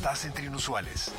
Estás entre inusuales.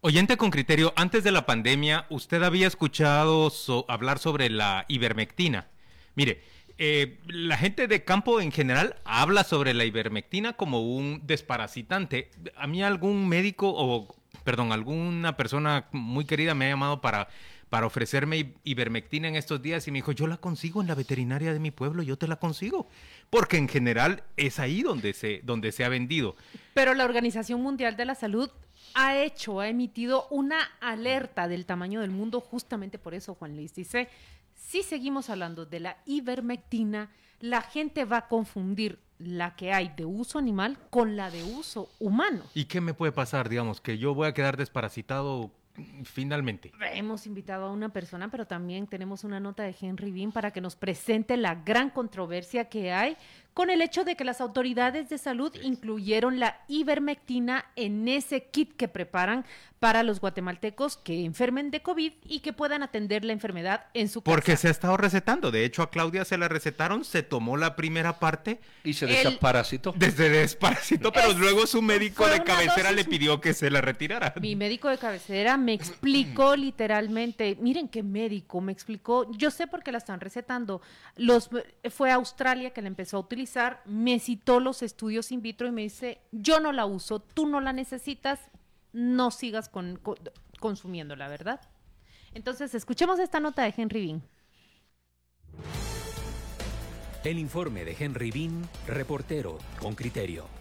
Oyente con criterio, antes de la pandemia, usted había escuchado hablar sobre la ivermectina. Mire, eh, la gente de campo en general habla sobre la ivermectina como un desparasitante. A mí algún médico o, perdón, alguna persona muy querida me ha llamado para, para ofrecerme ivermectina en estos días y me dijo, yo la consigo en la veterinaria de mi pueblo, yo te la consigo. Porque en general es ahí donde se, donde se ha vendido. Pero la Organización Mundial de la Salud ha hecho, ha emitido una alerta del tamaño del mundo justamente por eso, Juan Luis. Dice, si seguimos hablando de la ivermectina, la gente va a confundir la que hay de uso animal con la de uso humano. ¿Y qué me puede pasar, digamos, que yo voy a quedar desparasitado finalmente? Hemos invitado a una persona, pero también tenemos una nota de Henry Bean para que nos presente la gran controversia que hay con el hecho de que las autoridades de salud incluyeron la ivermectina en ese kit que preparan para los guatemaltecos que enfermen de COVID y que puedan atender la enfermedad en su casa. Porque se ha estado recetando. De hecho, a Claudia se la recetaron, se tomó la primera parte. Y se desparasitó. Desde desparasitó, pero luego su médico de cabecera le pidió que se la retirara. Mi médico de cabecera me explicó literalmente, miren qué médico, me explicó, yo sé por qué la están recetando. Los, fue a Australia que la empezó a utilizar me citó los estudios in vitro y me dice, yo no la uso, tú no la necesitas, no sigas con, consumiéndola, ¿verdad? Entonces, escuchemos esta nota de Henry Bean. El informe de Henry Bean, reportero con criterio.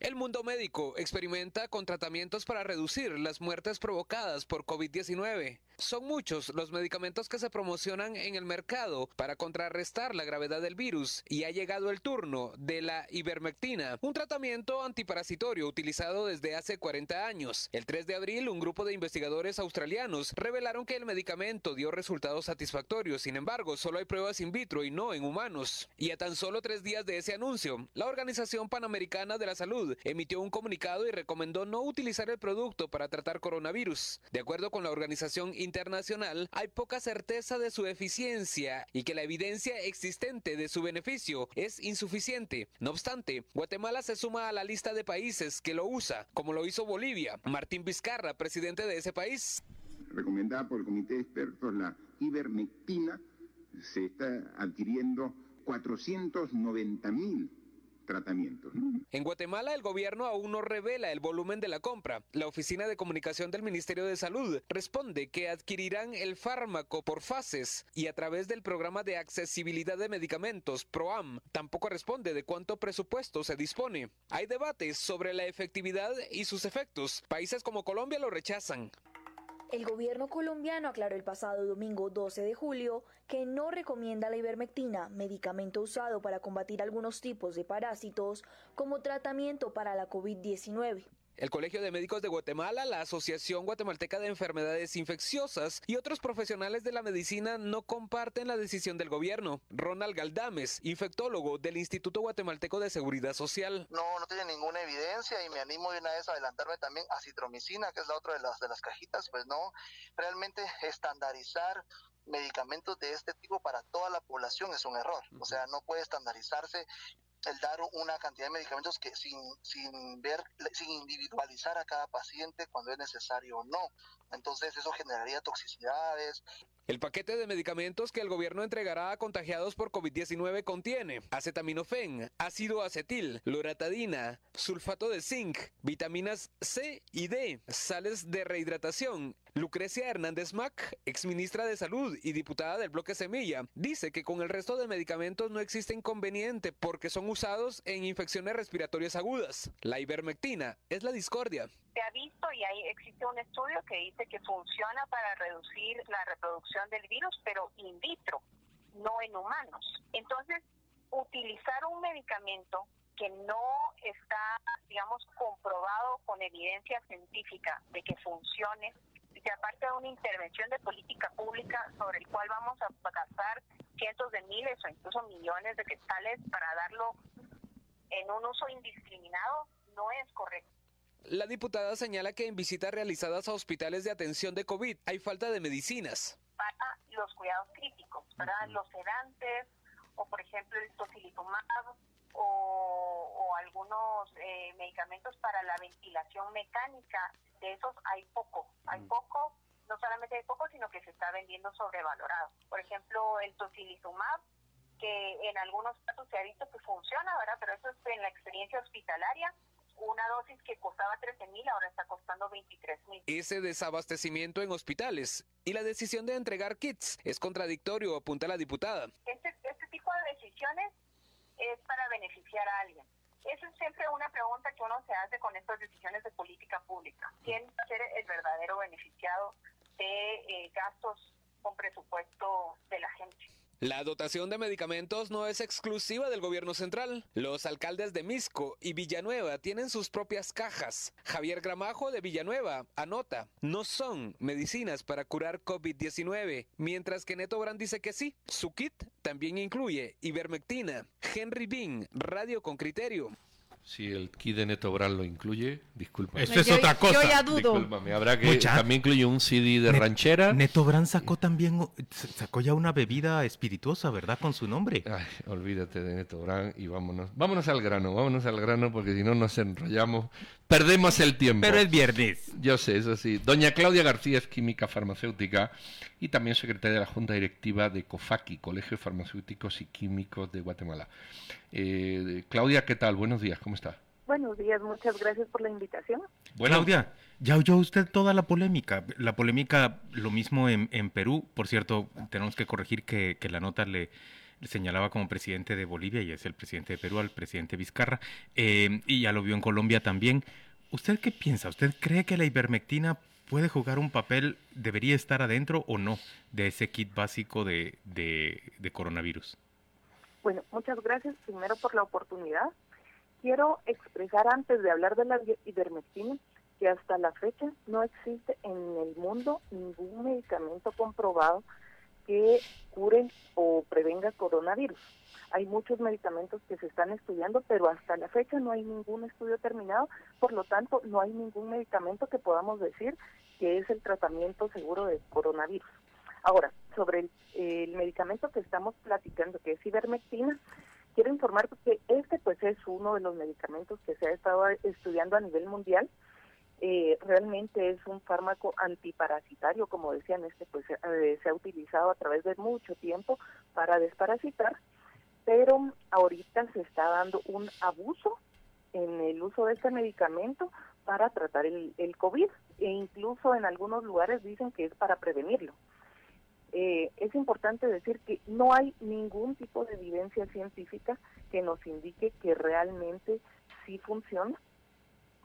El mundo médico experimenta con tratamientos para reducir las muertes provocadas por COVID-19. Son muchos los medicamentos que se promocionan en el mercado para contrarrestar la gravedad del virus y ha llegado el turno de la ivermectina, un tratamiento antiparasitorio utilizado desde hace 40 años. El 3 de abril, un grupo de investigadores australianos revelaron que el medicamento dio resultados satisfactorios, sin embargo, solo hay pruebas in vitro y no en humanos. Y a tan solo tres días de ese anuncio, la Organización Panamericana de la Salud emitió un comunicado y recomendó no utilizar el producto para tratar coronavirus. De acuerdo con la organización internacional, hay poca certeza de su eficiencia y que la evidencia existente de su beneficio es insuficiente. No obstante, Guatemala se suma a la lista de países que lo usa, como lo hizo Bolivia. Martín Vizcarra, presidente de ese país. Recomendada por el comité de expertos, la ivermectina se está adquiriendo 490 mil En Guatemala el gobierno aún no revela el volumen de la compra. La Oficina de Comunicación del Ministerio de Salud responde que adquirirán el fármaco por fases y a través del programa de accesibilidad de medicamentos PROAM. Tampoco responde de cuánto presupuesto se dispone. Hay debates sobre la efectividad y sus efectos. Países como Colombia lo rechazan. El gobierno colombiano aclaró el pasado domingo 12 de julio que no recomienda la ivermectina, medicamento usado para combatir algunos tipos de parásitos, como tratamiento para la COVID-19 el Colegio de Médicos de Guatemala, la Asociación Guatemalteca de Enfermedades Infecciosas y otros profesionales de la medicina no comparten la decisión del gobierno. Ronald Galdames, infectólogo del Instituto Guatemalteco de Seguridad Social. No, no tiene ninguna evidencia y me animo de una vez a adelantarme también a citromicina, que es la otra de las, de las cajitas, pues no, realmente estandarizar medicamentos de este tipo para toda la población es un error. O sea, no puede estandarizarse el dar una cantidad de medicamentos que sin, sin ver, sin individualizar a cada paciente cuando es necesario o no. Entonces eso generaría toxicidades, el paquete de medicamentos que el gobierno entregará a contagiados por COVID-19 contiene acetaminofén, ácido acetil, loratadina, sulfato de zinc, vitaminas C y D, sales de rehidratación. Lucrecia Hernández Mac, exministra de Salud y diputada del bloque Semilla, dice que con el resto de medicamentos no existe inconveniente porque son usados en infecciones respiratorias agudas. La ivermectina es la discordia se ha visto y ahí existe un estudio que dice que funciona para reducir la reproducción del virus, pero in vitro, no en humanos. Entonces, utilizar un medicamento que no está, digamos, comprobado con evidencia científica de que funcione, y aparte de una intervención de política pública sobre el cual vamos a gastar cientos de miles o incluso millones de quetzales para darlo en un uso indiscriminado, no es correcto. La diputada señala que en visitas realizadas a hospitales de atención de COVID hay falta de medicinas. Para los cuidados críticos, ¿verdad? Los sedantes o por ejemplo el tocilizumab o algunos eh, medicamentos para la ventilación mecánica. De esos hay poco, hay poco, no solamente hay poco, sino que se está vendiendo sobrevalorado. Por ejemplo, el tocilizumab que en algunos casos se ha visto que funciona, ¿verdad? Pero eso es en la experiencia hospitalaria. Una dosis que costaba 13 mil ahora está costando 23 mil. Ese desabastecimiento en hospitales y la decisión de entregar kits es contradictorio, apunta la diputada. Este, este tipo de decisiones es para beneficiar a alguien. Esa es siempre una pregunta que uno se hace con estas decisiones de política pública. ¿Quién va ser el verdadero beneficiado de eh, gastos con presupuesto de la gente? La dotación de medicamentos no es exclusiva del gobierno central. Los alcaldes de Misco y Villanueva tienen sus propias cajas. Javier Gramajo de Villanueva anota, no son medicinas para curar COVID-19, mientras que Neto Brand dice que sí. Su kit también incluye ivermectina. Henry Bean, radio con criterio. Si el kit de Neto Brand lo incluye, disculpa. Eso es otra cosa. Yo ya dudo. Discúlpame, habrá que Mucha- también incluye un CD de Net- ranchera. Neto Brand sacó también, sacó ya una bebida espirituosa, ¿verdad? Con su nombre. Ay, olvídate de Neto Brand y vámonos. Vámonos al grano, vámonos al grano porque si no nos enrollamos, perdemos el tiempo. Pero es viernes. Yo sé, eso sí. Doña Claudia García es química farmacéutica y también secretaria de la Junta Directiva de COFAQui, Colegio de Farmacéuticos y Químicos de Guatemala. Eh, Claudia, ¿qué tal? Buenos días, ¿cómo está? Buenos días, muchas gracias por la invitación. Bueno, Claudia, ya oyó usted toda la polémica. La polémica, lo mismo en, en Perú. Por cierto, tenemos que corregir que, que la nota le señalaba como presidente de Bolivia y es el presidente de Perú, al presidente Vizcarra. Eh, y ya lo vio en Colombia también. ¿Usted qué piensa? ¿Usted cree que la ivermectina puede jugar un papel, debería estar adentro o no de ese kit básico de, de, de coronavirus? Bueno, muchas gracias primero por la oportunidad. Quiero expresar antes de hablar de la ivermectina que hasta la fecha no existe en el mundo ningún medicamento comprobado que cure o prevenga coronavirus. Hay muchos medicamentos que se están estudiando, pero hasta la fecha no hay ningún estudio terminado, por lo tanto no hay ningún medicamento que podamos decir que es el tratamiento seguro del coronavirus. Ahora, sobre el, el medicamento que estamos platicando, que es ivermectina, quiero informar que este pues es uno de los medicamentos que se ha estado estudiando a nivel mundial. Eh, realmente es un fármaco antiparasitario, como decían, este pues eh, se ha utilizado a través de mucho tiempo para desparasitar, pero ahorita se está dando un abuso en el uso de este medicamento para tratar el, COVID e incluso en algunos lugares dicen que es para prevenirlo. Eh, es importante decir que no hay ningún tipo de evidencia científica que nos indique que realmente sí funciona.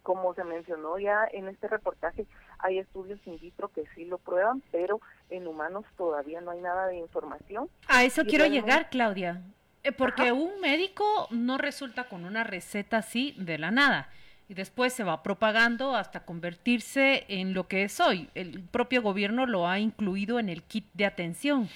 Como se mencionó ya en este reportaje, hay estudios in vitro que sí lo prueban, pero en humanos todavía no hay nada de información. A eso Y quiero realmente- llegar, Claudia. Eh, Porque un médico no resulta con una receta así de la nada. Y después se va propagando hasta convertirse en lo que es hoy. El propio gobierno lo ha incluido en el kit de atención.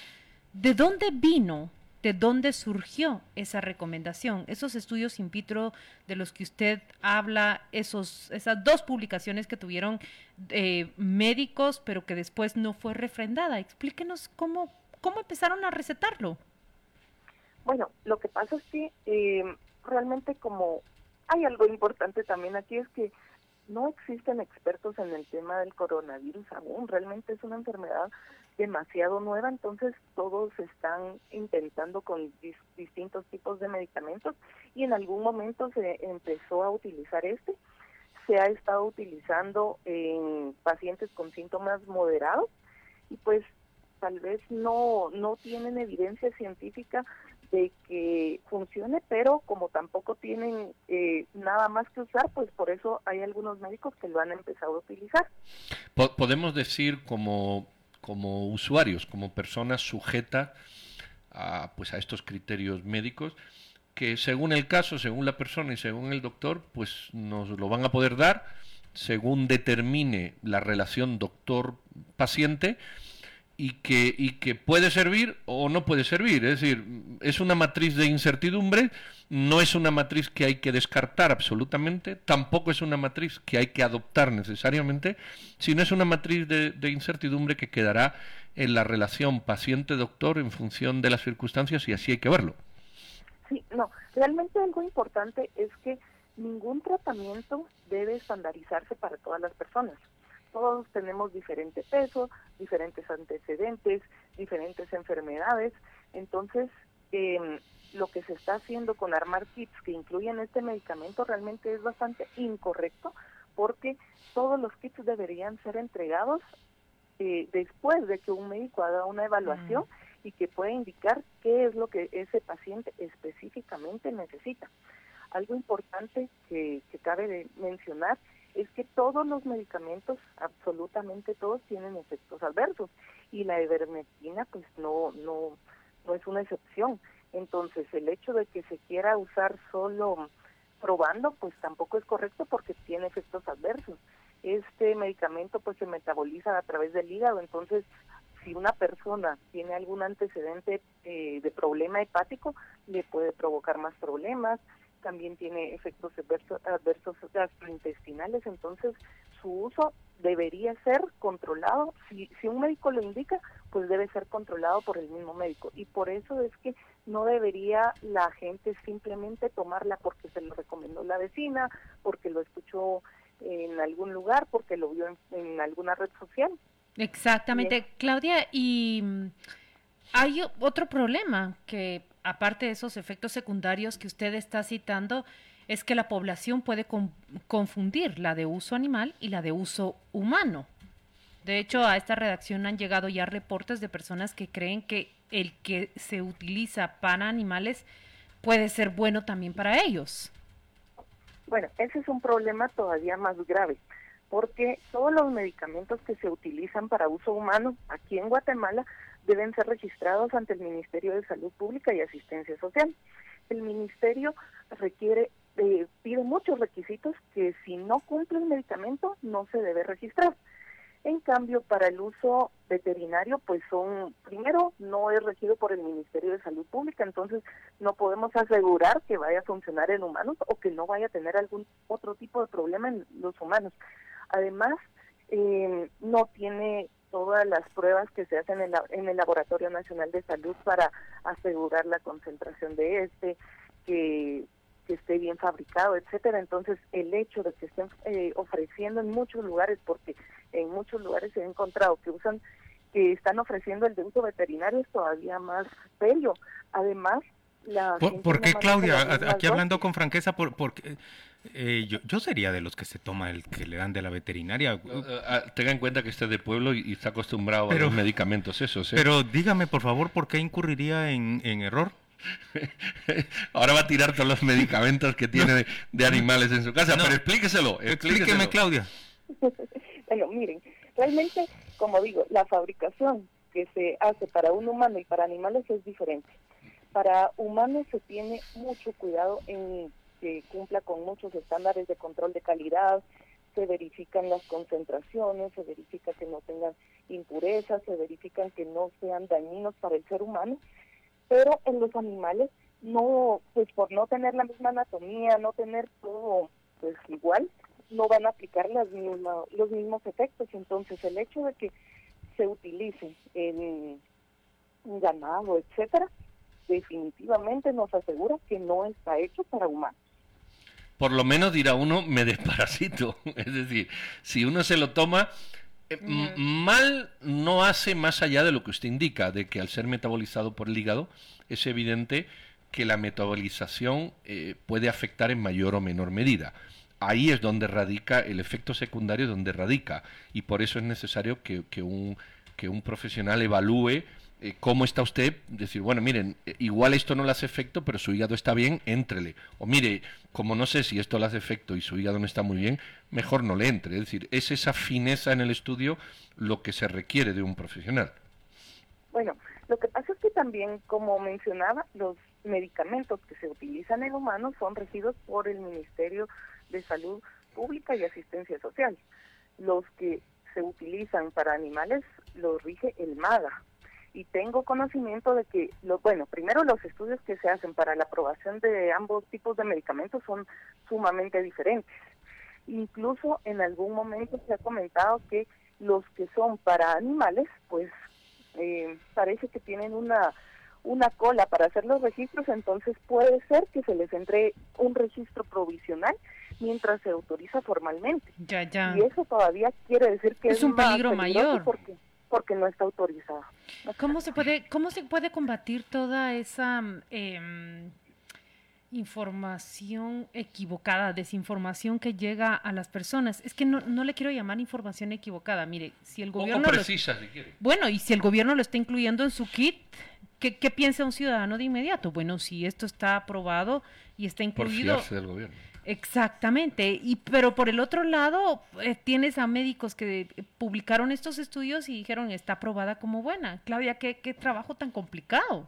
¿De dónde vino? ¿De dónde surgió esa recomendación? Esos estudios in vitro de los que usted habla, esos, esas dos publicaciones que tuvieron eh, médicos, pero que después no fue refrendada. Explíquenos cómo, cómo empezaron a recetarlo. Bueno, lo que pasa es que eh, realmente como hay algo importante también aquí es que no existen expertos en el tema del coronavirus aún, realmente es una enfermedad demasiado nueva, entonces todos están intentando con dis- distintos tipos de medicamentos y en algún momento se empezó a utilizar este, se ha estado utilizando en pacientes con síntomas moderados y pues tal vez no, no tienen evidencia científica de que funcione, pero como tampoco tienen eh, nada más que usar, pues por eso hay algunos médicos que lo han empezado a utilizar. po- podemos decir como, como usuarios, como personas sujetas a, pues a estos criterios médicos, que según el caso, según la persona y según el doctor, pues nos lo van a poder dar según determine la relación doctor-paciente y que, y que puede servir o no puede servir. Es decir, es una matriz de incertidumbre, no es una matriz que hay que descartar absolutamente, tampoco es una matriz que hay que adoptar necesariamente, sino es una matriz de, de incertidumbre que quedará en la relación paciente-doctor en función de las circunstancias y así hay que verlo. Sí, no, realmente algo importante es que ningún tratamiento debe estandarizarse para todas las personas todos tenemos diferente peso, diferentes antecedentes, diferentes enfermedades. Entonces, eh, lo que se está haciendo con armar kits que incluyen este medicamento realmente es bastante incorrecto porque todos los kits deberían ser entregados eh, después de que un médico haga una evaluación y que pueda indicar qué es lo que ese paciente específicamente necesita. Algo importante que, que cabe de mencionar es que todos los medicamentos, absolutamente todos, tienen efectos adversos y la ivermectina pues no, no, no es una excepción. Entonces el hecho de que se quiera usar solo probando pues tampoco es correcto porque tiene efectos adversos. Este medicamento pues se metaboliza a través del hígado, entonces si una persona tiene algún antecedente eh, de problema hepático, le puede provocar más problemas, también tiene efectos adversos, gastrointestinales, entonces su uso debería ser controlado. Si, si un médico lo indica, pues debe ser controlado por el mismo médico. Y por eso es que no debería la gente simplemente tomarla porque se lo recomendó la vecina, porque lo escuchó en algún lugar, porque lo vio en, alguna red social. Exactamente. Claudia, y mm, hay otro problema que aparte de esos efectos secundarios que usted está citando, es que la población puede confundir la de uso animal y la de uso humano. De hecho, a esta redacción han llegado ya reportes de personas que creen que el que se utiliza para animales puede ser bueno también para ellos. Bueno, ese es un problema todavía más grave, porque todos los medicamentos que se utilizan para uso humano aquí en Guatemala deben ser registrados ante el Ministerio de Salud Pública y Asistencia Social. El ministerio requiere eh, pide muchos requisitos que si no cumple el medicamento no se debe registrar. En cambio, para el uso veterinario, pues son, primero, no es regido por el Ministerio de Salud Pública, entonces no podemos asegurar que vaya a funcionar en humanos o que no vaya a tener algún otro tipo de problema en los humanos. Además, eh, no tiene todas las pruebas que se hacen en, en, el Laboratorio Nacional de Salud para asegurar la concentración de este, que, que esté bien fabricado, etcétera. Entonces, el hecho de que estén eh, ofreciendo en muchos lugares, porque en muchos lugares se ha encontrado que usan, que están ofreciendo el de uso veterinario es todavía más serio. Además, la ¿Por, qué, Claudia? Aquí hablando con franqueza, por, porque eh, yo, yo, sería de los que se toma el que le dan de la veterinaria. Eh, ah, tenga en cuenta que usted es de pueblo y, está acostumbrado a los medicamentos esos. ¿eh? Pero dígame, por favor, ¿por qué incurriría en, error? Ahora va a tirar todos los medicamentos que tiene de, animales en su casa, pero explíqueselo, Explíqueme, Claudia. bueno, miren, realmente, como digo, la fabricación que se hace para un humano y para animales es diferente. Para humanos se tiene mucho cuidado en que cumpla con muchos estándares de control de calidad, se verifican las concentraciones, se verifica que no tengan impurezas, se verifican que no sean dañinos para el ser humano, pero en los animales no, pues por no tener la misma anatomía, no tener todo pues igual, no van a aplicar las mismas, los mismos efectos. Entonces el hecho de que se utilice en ganado, etcétera, definitivamente nos asegura que no está hecho para humanos por lo menos dirá uno, me desparasito. Es decir, si uno se lo toma, eh, mal no hace más allá de lo que usted indica, de que al ser metabolizado por el hígado, es evidente que la metabolización eh, puede afectar en mayor o menor medida. Ahí es donde radica el efecto secundario, donde radica. Y por eso es necesario que, que un, que un profesional evalúe eh, cómo está usted, decir, bueno, miren, eh, igual esto no le hace efecto, pero su hígado está bien, éntrele. O mire, como no sé si esto le hace efecto y su hígado no está muy bien, mejor no le entre. Es decir, es esa fineza en el estudio lo que se requiere de un profesional. Bueno, lo que pasa es que también, como mencionaba, los medicamentos que se utilizan en humanos son regidos por el Ministerio de Salud Pública y Asistencia Social. Los que se utilizan para animales los rige el MAGA. Y tengo conocimiento de que, lo, bueno, primero los estudios que se hacen para la aprobación de ambos tipos de medicamentos son sumamente diferentes. Incluso en algún momento se ha comentado que los que son para animales, pues eh, parece que tienen una una cola para hacer los registros, entonces puede ser que se les entre un registro provisional mientras se autoriza formalmente. Ya, ya. Y eso todavía quiere decir que es, un peligro mayor porque porque no está autorizado. ¿Cómo se puede cómo se puede combatir toda esa eh, información equivocada, desinformación que llega a las personas. Es que no, no le quiero llamar información equivocada. Mire, si el gobierno... O precisa, si quiere. Bueno, y si el gobierno lo está incluyendo en su kit, ¿qué, ¿qué, piensa un ciudadano de inmediato? Bueno, si esto está aprobado y está incluido... Por del gobierno. Exactamente, y pero por el otro lado eh, tienes a médicos que publicaron estos estudios y dijeron está aprobada como buena. Claudia, qué, qué trabajo tan complicado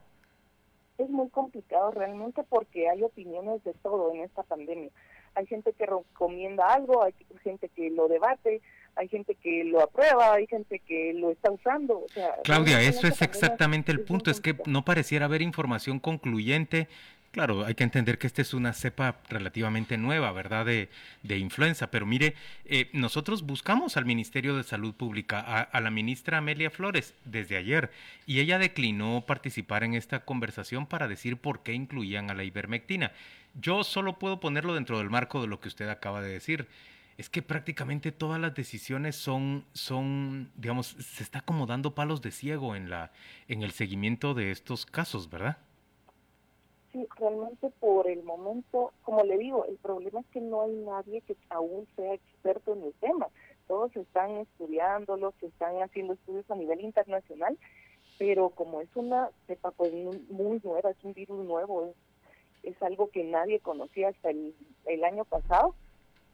es muy complicado realmente porque hay opiniones de todo en esta pandemia. Hay gente que recomienda algo, hay gente que lo debate, hay gente que lo aprueba, hay gente que lo está usando. O sea, Claudia, eso es exactamente el punto, es que no pareciera haber información concluyente Claro, hay que entender que esta es una cepa relativamente nueva, ¿verdad? De, de influenza. Pero mire, eh, nosotros buscamos al Ministerio de Salud Pública, a, la ministra Amelia Flores, desde ayer, y ella declinó participar en esta conversación para decir por qué incluían a la ivermectina. Yo solo puedo ponerlo dentro del marco de lo que usted acaba de decir. Es que prácticamente todas las decisiones son, son, digamos, se está como dando palos de ciego en la, en el seguimiento de estos casos, ¿verdad? Sí, realmente por el momento, como le digo, el problema es que no hay nadie que aún sea experto en el tema. Todos están estudiándolo, se están haciendo estudios a nivel internacional, pero como es una cepa pues muy nueva, es un virus nuevo, es, es algo que nadie conocía hasta el, el año pasado,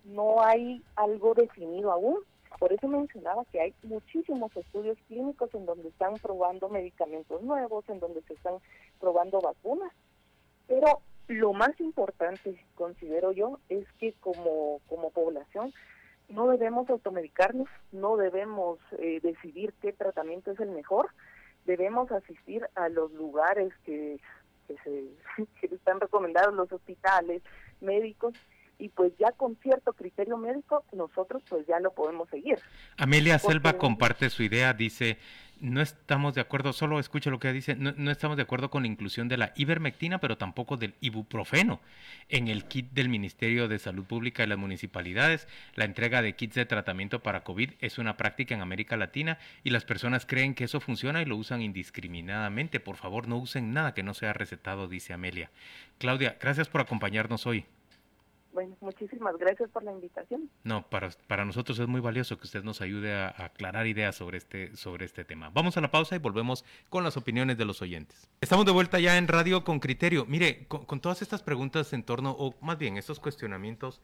no hay algo definido aún. Por eso mencionaba que hay muchísimos estudios clínicos en donde están probando medicamentos nuevos, en donde se están probando vacunas pero lo más importante, considero yo, es que como, como población no debemos automedicarnos, no debemos eh, decidir qué tratamiento es el mejor, debemos asistir a los lugares que, se, que están recomendados, los hospitales, médicos, y pues ya con cierto criterio médico nosotros pues ya lo podemos seguir. Amelia Selva comparte su idea, dice, no estamos de acuerdo, solo escuche lo que dice, no, estamos de acuerdo con la inclusión de la ivermectina, pero tampoco del ibuprofeno en el kit del Ministerio de Salud Pública y las municipalidades. La entrega de kits de tratamiento para COVID es una práctica en América Latina y las personas creen que eso funciona y lo usan indiscriminadamente. Por favor, no usen nada que no sea recetado, dice Amelia. Claudia, gracias por acompañarnos hoy. Muchísimas gracias por la invitación. No, para, para nosotros es muy valioso que usted nos ayude a, aclarar ideas sobre este, sobre este tema. Vamos a la pausa y volvemos con las opiniones de los oyentes. Estamos de vuelta ya en Radio con Criterio. Mire, con, todas estas preguntas en torno, o más bien estos cuestionamientos,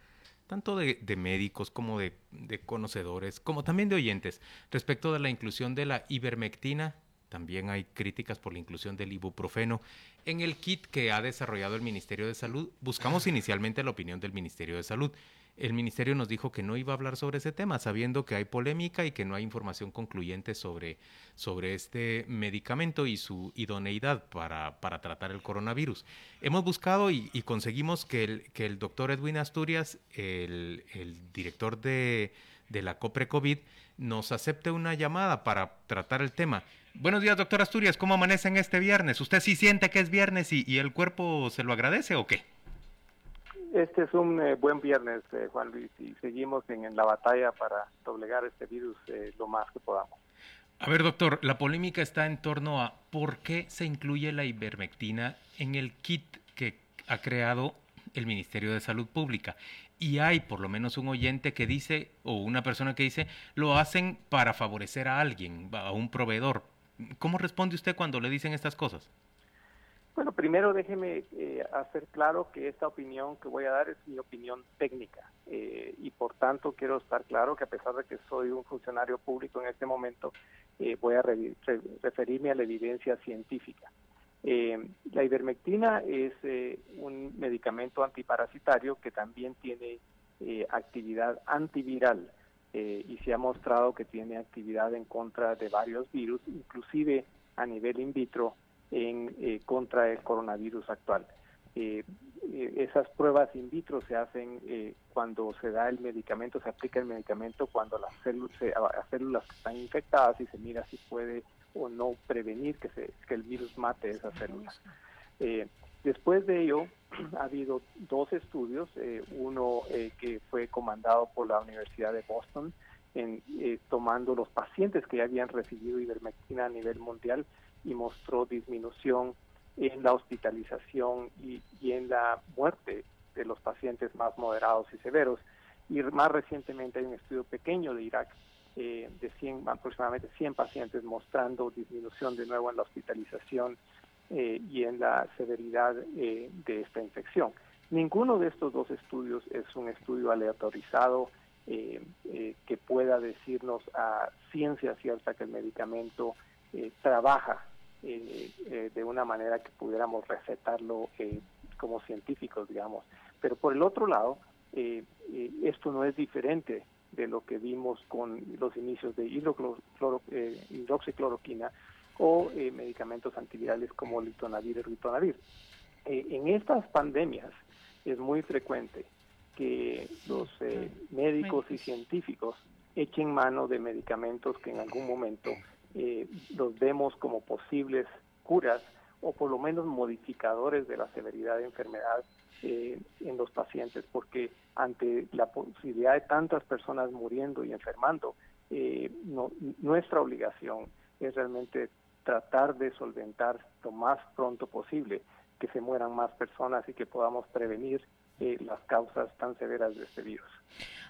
tanto de, de médicos como de, de conocedores, como también de oyentes, respecto de la inclusión de la ivermectina también hay críticas por la inclusión del ibuprofeno. En el kit que ha desarrollado el Ministerio de Salud, buscamos inicialmente la opinión del Ministerio de Salud. El ministerio nos dijo que no iba a hablar sobre ese tema, sabiendo que hay polémica y que no hay información concluyente sobre, sobre este medicamento y su idoneidad para, para tratar el coronavirus. Hemos buscado y, conseguimos que el, que el doctor Edwin Asturias, el, el director de, de la COPRE COVID, nos acepte una llamada para tratar el tema. Buenos días, doctor Asturias. ¿Cómo amanecen este viernes? ¿Usted sí siente que es viernes y, el cuerpo se lo agradece o qué? Este es un eh, buen viernes, eh, Juan Luis, y seguimos en, la batalla para doblegar este virus eh, lo más que podamos. A ver, doctor, la polémica está en torno a por qué se incluye la ivermectina en el kit que ha creado el Ministerio de Salud Pública. Y hay por lo menos un oyente que dice, o una persona que dice, lo hacen para favorecer a alguien, a un proveedor. ¿Cómo responde usted cuando le dicen estas cosas? Bueno, primero déjeme eh, hacer claro que esta opinión que voy a dar es mi opinión técnica eh, y por tanto quiero estar claro que a pesar de que soy un funcionario público en este momento, eh, voy a referirme a la evidencia científica. la ivermectina es un medicamento antiparasitario que también tiene actividad antiviral eh, y se ha mostrado que tiene actividad en contra de varios virus, inclusive a nivel in vitro en eh, contra del coronavirus actual. Eh, esas pruebas in vitro se hacen cuando se da el medicamento, se aplica el medicamento cuando las las células están infectadas y se mira si puede o no prevenir que, se, que el virus mate esas células. Después de ello, ha habido dos estudios, eh, uno eh, que fue comandado por la Universidad de Boston, en, eh, tomando los pacientes que ya habían recibido ivermectina a nivel mundial y mostró disminución en la hospitalización y, en la muerte de los pacientes más moderados y severos. Y más recientemente hay un estudio pequeño de Irak de 100, aproximadamente 100 pacientes mostrando disminución de nuevo en la hospitalización eh, y en la severidad eh, de esta infección. Ninguno de estos dos estudios es un estudio aleatorizado eh, que pueda decirnos a ciencia cierta que el medicamento trabaja de una manera que pudiéramos recetarlo como científicos, digamos. Pero por el otro lado, esto no es diferente de lo que vimos con los inicios de hidroxicloroquina, o eh, medicamentos antivirales como litonavir y ritonavir. Eh, en estas pandemias es muy frecuente que los eh, médicos y científicos echen mano de medicamentos que en algún momento los vemos como posibles curas o por lo menos modificadores de la severidad de enfermedad en los pacientes, porque ante la posibilidad de tantas personas muriendo y enfermando, nuestra obligación es realmente tratar de solventar lo más pronto posible que se mueran más personas y que podamos prevenir eh, las causas tan severas de este virus.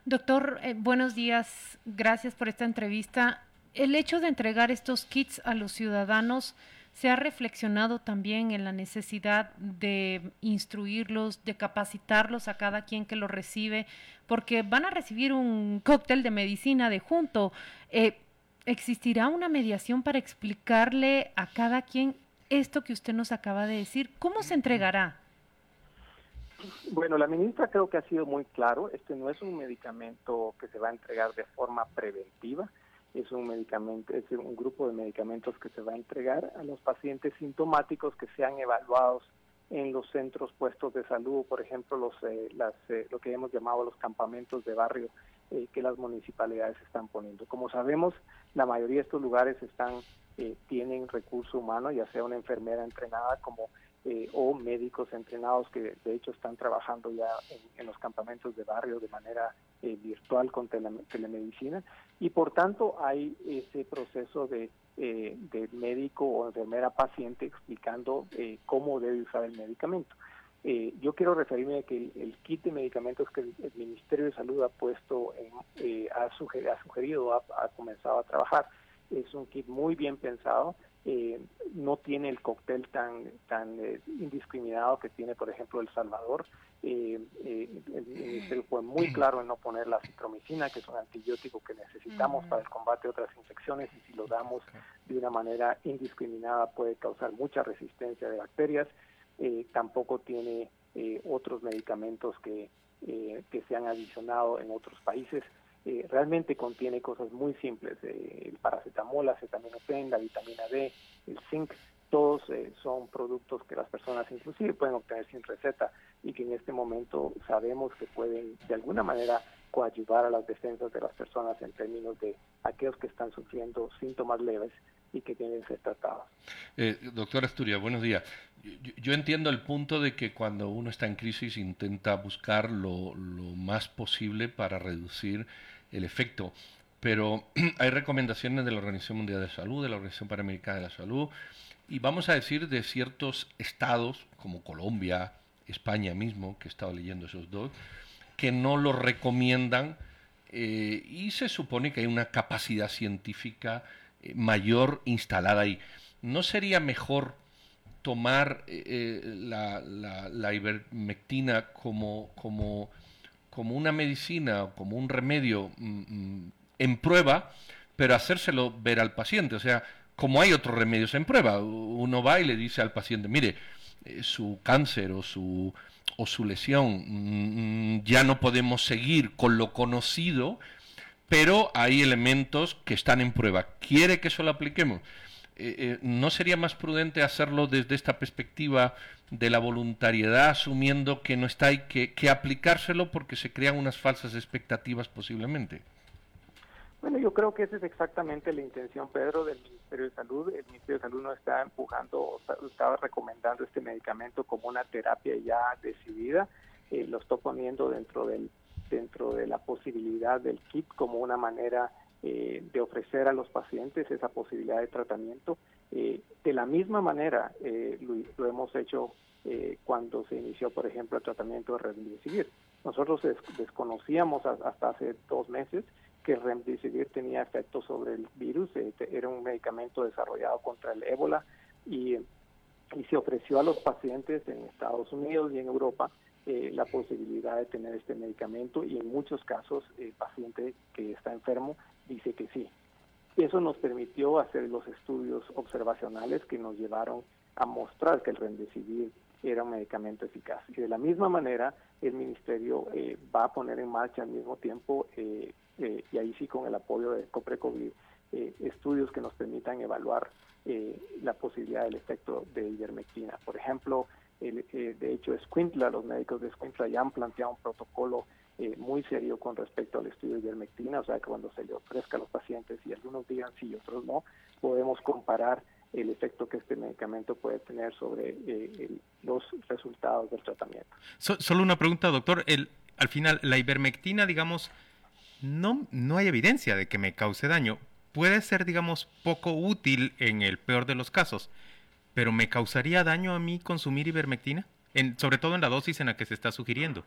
Doctor, eh, buenos días. Gracias por esta entrevista. El hecho de entregar estos kits a los ciudadanos se ha reflexionado también en la necesidad de instruirlos, de capacitarlos a cada quien que lo recibe, porque van a recibir un cóctel de medicina de junto. Eh, ¿Existirá una mediación para explicarle a cada quien esto que usted nos acaba de decir? ¿Cómo se entregará? Bueno, la ministra creo que ha sido muy claro, este no es un medicamento que se va a entregar de forma preventiva, es un medicamento, es un grupo de medicamentos que se va a entregar a los pacientes sintomáticos que sean evaluados en los centros puestos de salud, por ejemplo, los, eh, las, eh, lo que hemos llamado los campamentos de barrio eh, que las municipalidades están poniendo. Como sabemos, la mayoría de estos lugares están eh, tienen recurso humano, ya sea una enfermera entrenada como eh, o médicos entrenados que de hecho están trabajando ya en, los campamentos de barrio de manera virtual con telemedicina y por tanto hay ese proceso de, de médico o enfermera paciente explicando cómo debe usar el medicamento. Eh, yo quiero referirme a que el, kit de medicamentos que el, Ministerio de Salud ha puesto, en, eh, ha, ha, sugerido, ha, comenzado a trabajar, es un kit muy bien pensado, eh, no tiene el cóctel tan tan indiscriminado que tiene, por ejemplo, El Salvador. el Ministerio fue muy claro en no poner la citromicina, que es un antibiótico que necesitamos para el combate de otras infecciones y si lo damos de una manera indiscriminada puede causar mucha resistencia de bacterias. Eh, tampoco tiene eh, otros medicamentos que, eh, que se han adicionado en otros países. realmente contiene cosas muy simples, el paracetamol, la acetaminofén, la vitamina D, el zinc, todos son productos que las personas inclusive pueden obtener sin receta y que en este momento sabemos que pueden de alguna manera coayudar a las defensas de las personas en términos de aquellos que están sufriendo síntomas leves y que tienen que ser. Eh, doctor Asturias, buenos días. Yo, entiendo el punto de que cuando uno está en crisis intenta buscar lo, más posible para reducir el efecto, pero hay recomendaciones de la Organización Mundial de Salud, de la Organización Panamericana de la Salud, y vamos a decir de ciertos estados como Colombia, España mismo, que he estado leyendo esos dos, que no lo recomiendan eh, y se supone que hay una capacidad científica mayor instalada ahí. ¿No sería mejor tomar eh, eh, la, la, ivermectina como, como, como una medicina, como un remedio mm, mm, en prueba, pero hacérselo ver al paciente? O sea, como hay otros remedios en prueba, uno va y le dice al paciente, mire, eh, su cáncer o su, o su lesión, mm, ya no podemos seguir con lo conocido, pero hay elementos que están en prueba. ¿Quiere que eso lo apliquemos? Eh, eh, ¿No sería más prudente hacerlo desde esta perspectiva de la voluntariedad, asumiendo que no está y que, que aplicárselo porque se crean unas falsas expectativas posiblemente? Bueno, yo creo que esa es exactamente la intención, Pedro, del Ministerio de Salud. El Ministerio de Salud no está empujando, estaba recomendando este medicamento como una terapia ya decidida. Eh, lo está poniendo dentro del dentro de la posibilidad del kit como una manera eh, de ofrecer a los pacientes esa posibilidad de tratamiento. Eh, de la misma manera lo, hemos hecho cuando se inició, por ejemplo, el tratamiento de remdesivir. Nosotros desconocíamos hasta hace dos meses que Remdesivir tenía efectos sobre el virus, eh, era un medicamento desarrollado contra el ébola y, y, se ofreció a los pacientes en Estados Unidos y en Europa eh, la posibilidad de tener este medicamento y en muchos casos el paciente que está enfermo dice que sí. Eso nos permitió hacer los estudios observacionales que nos llevaron a mostrar que el Remdesivir era un medicamento eficaz. Y de la misma manera, el Ministerio eh, va a poner en marcha al mismo tiempo eh, eh, y ahí sí con el apoyo de COPRECOVID, eh, estudios que nos permitan evaluar eh, la posibilidad del efecto de ivermectina. Por ejemplo, de hecho, Squintla, los médicos de Squintla ya han planteado un protocolo muy serio con respecto al estudio de ivermectina, o sea que cuando se le ofrezca a los pacientes y algunos digan sí y otros no, podemos comparar el efecto que este medicamento puede tener sobre los resultados del tratamiento. solo una pregunta, doctor. El, al final, la ivermectina, digamos, no, no hay evidencia de que me cause daño. Puede ser, digamos, poco útil en el peor de los casos, pero ¿me causaría daño a mí consumir ivermectina? En, sobre todo en la dosis en la que se está sugiriendo.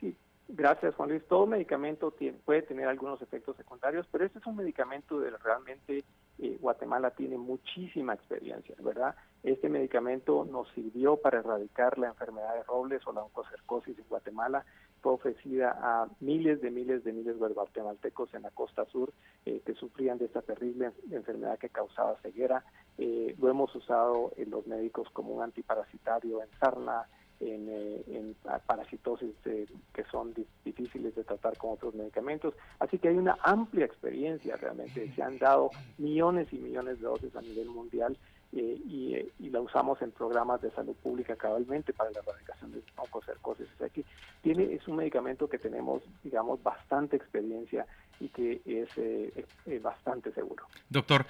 Sí, gracias Juan Luis. Todo medicamento tiene, puede tener algunos efectos secundarios, pero este es un medicamento de realmente eh, Guatemala tiene muchísima experiencia, ¿verdad? Este medicamento nos sirvió para erradicar la enfermedad de Robles o la oncocercosis en Guatemala fue ofrecida a miles de miles de miles de guatemaltecos en la costa sur eh, que sufrían de esta terrible enfermedad que causaba ceguera. Eh, lo hemos usado en los médicos como un antiparasitario en sarna, en, eh, parasitosis que son difíciles de tratar con otros medicamentos. Así que hay una amplia experiencia realmente. Se han dado millones y millones de dosis a nivel mundial eh, eh, y, la usamos en programas de salud pública cabalmente para la erradicación de oncocercosis. O sea que tiene, es un medicamento que tenemos, digamos, bastante experiencia y que es eh, bastante seguro. Doctor,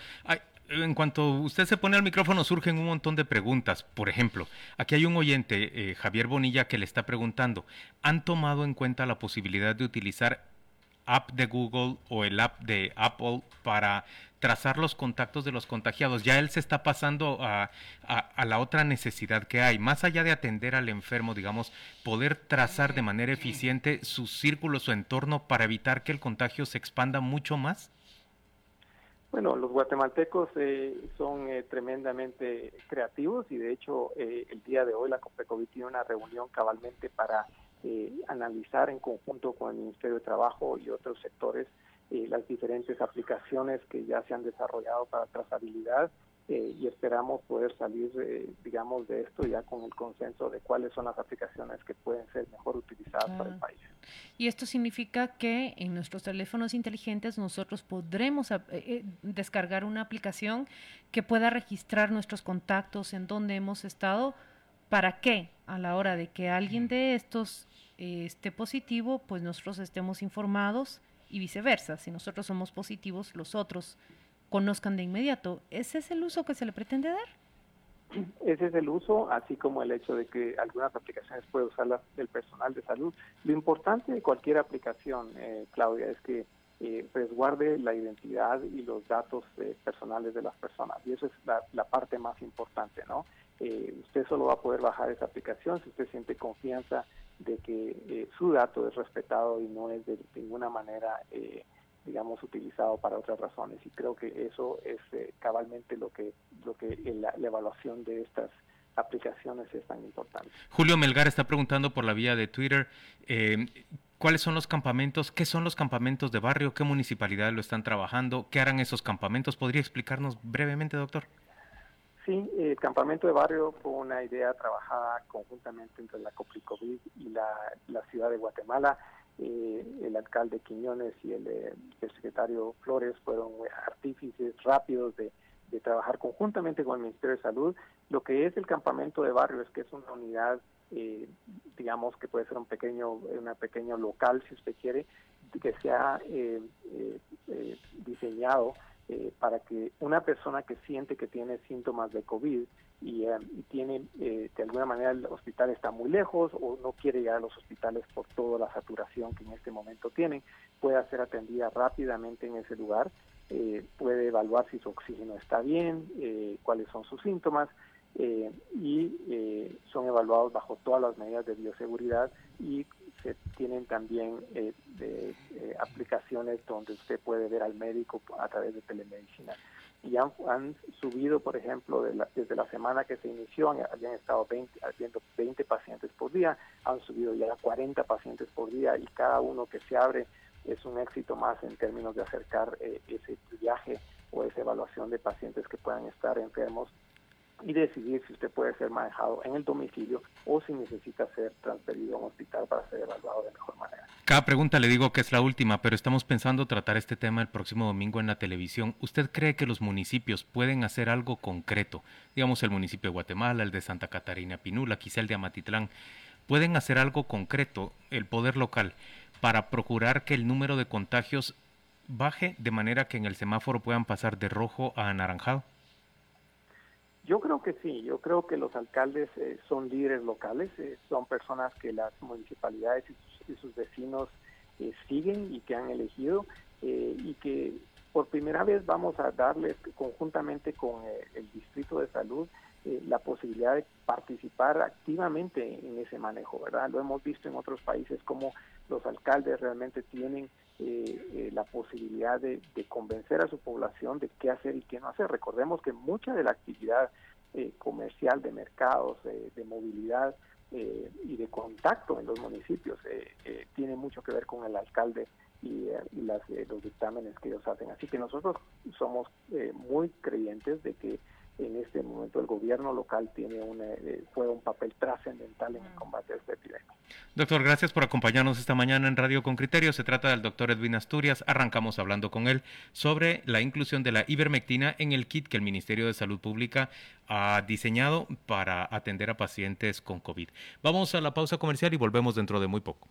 en cuanto usted se pone al micrófono surgen un montón de preguntas. Por ejemplo, aquí hay un oyente, Javier Bonilla, que le está preguntando, ¿han tomado en cuenta la posibilidad de utilizar app de Google o el app de Apple para trazar los contactos de los contagiados. Ya él se está pasando a, la otra necesidad que hay, más allá de atender al enfermo, digamos, poder trazar de manera eficiente su círculo, su entorno, para evitar que el contagio se expanda mucho más. Bueno, los guatemaltecos eh, son eh, tremendamente creativos y de hecho eh, el día de hoy la COPECOVID tiene una reunión cabalmente para analizar en conjunto con el Ministerio de Trabajo y otros sectores eh, las diferentes aplicaciones que ya se han desarrollado para trazabilidad eh, y esperamos poder salir, eh, digamos, de esto ya con el consenso de cuáles son las aplicaciones que pueden ser mejor utilizadas para el país. Y esto significa que en nuestros teléfonos inteligentes nosotros podremos descargar una aplicación que pueda registrar nuestros contactos, en dónde hemos estado, para que a la hora de que alguien de estos esté positivo, pues nosotros estemos informados y viceversa. Si nosotros somos positivos, los otros conozcan de inmediato. ¿Ese es el uso que se le pretende dar? Ese es el uso, así como el hecho de que algunas aplicaciones puede usar el personal de salud. Lo importante de cualquier aplicación, eh, Claudia, es que eh, resguarde la identidad y los datos eh, personales de las personas. Y eso es la, parte más importante, ¿no? Eh, usted solo va a poder bajar esa aplicación si usted siente confianza de que eh, su dato es respetado y no es de ninguna manera, eh, digamos, utilizado para otras razones. Y creo que eso es eh, cabalmente lo que, lo que la, evaluación de estas aplicaciones es tan importante. Julio Melgar está preguntando por la vía de Twitter. ¿Cuáles son los campamentos? ¿Qué son los campamentos de barrio? ¿Qué municipalidades lo están trabajando? ¿Qué harán esos campamentos? ¿Podría explicarnos brevemente, doctor? Sí, el campamento de barrio fue una idea trabajada conjuntamente entre la COPRICOVID y la, ciudad de Guatemala. el alcalde Quiñones y el, el secretario Flores fueron artífices rápidos de de trabajar conjuntamente con el Ministerio de Salud. Lo que es el campamento de barrios, que es una unidad, eh, digamos que puede ser un pequeño, una pequeño local, si usted quiere, que se ha eh, eh, diseñado para que una persona que siente que tiene síntomas de COVID y, y tiene, de alguna manera, el hospital está muy lejos o no quiere llegar a los hospitales por toda la saturación que en este momento tienen, pueda ser atendida rápidamente en ese lugar eh, puede evaluar si su oxígeno está bien, eh, cuáles son sus síntomas eh, y son evaluados bajo todas las medidas de bioseguridad y se tienen también de, aplicaciones donde usted puede ver al médico a través de telemedicina. Y han, subido, por ejemplo, desde la semana que se inició, habían estado 20, haciendo 20 pacientes por día, han subido ya a 40 pacientes por día y cada uno que se abre es un éxito más en términos de acercar eh, ese viaje o esa evaluación de pacientes que puedan estar enfermos y decidir si usted puede ser manejado en el domicilio o si necesita ser transferido a un hospital para ser evaluado de mejor manera. Cada pregunta le digo que es la última, pero estamos pensando tratar este tema el próximo domingo en la televisión. ¿Usted cree que los municipios pueden hacer algo concreto? Digamos el municipio de Guatemala, el de Santa Catarina Pinula, quizá el de Amatitlán. ¿Pueden hacer algo concreto el poder local? para procurar que el número de contagios baje de manera que en el semáforo puedan pasar de rojo a anaranjado? Yo creo que sí, yo creo que los alcaldes eh, son líderes locales, eh, son personas que las municipalidades y sus, vecinos eh, siguen y que han elegido y que por primera vez vamos a darles conjuntamente con el Distrito de Salud la posibilidad de participar activamente en ese manejo, ¿verdad? Lo hemos visto en otros países como los alcaldes realmente tienen eh, eh, la posibilidad de, convencer a su población de qué hacer y qué no hacer. Recordemos que mucha de la actividad eh, comercial de mercados, de movilidad y de contacto en los municipios tiene mucho que ver con el alcalde y, las, los dictámenes que ellos hacen. Así que nosotros somos muy creyentes de que en este momento el gobierno local tiene una, eh, juega un papel trascendental en el combate a esta epidemia. Doctor, gracias por acompañarnos esta mañana en Radio con Criterio. Se trata del doctor Edwin Asturias. Arrancamos hablando con él sobre la inclusión de la ivermectina en el kit que el Ministerio de Salud Pública ha diseñado para atender a pacientes con COVID. Vamos a la pausa comercial y volvemos dentro de muy poco.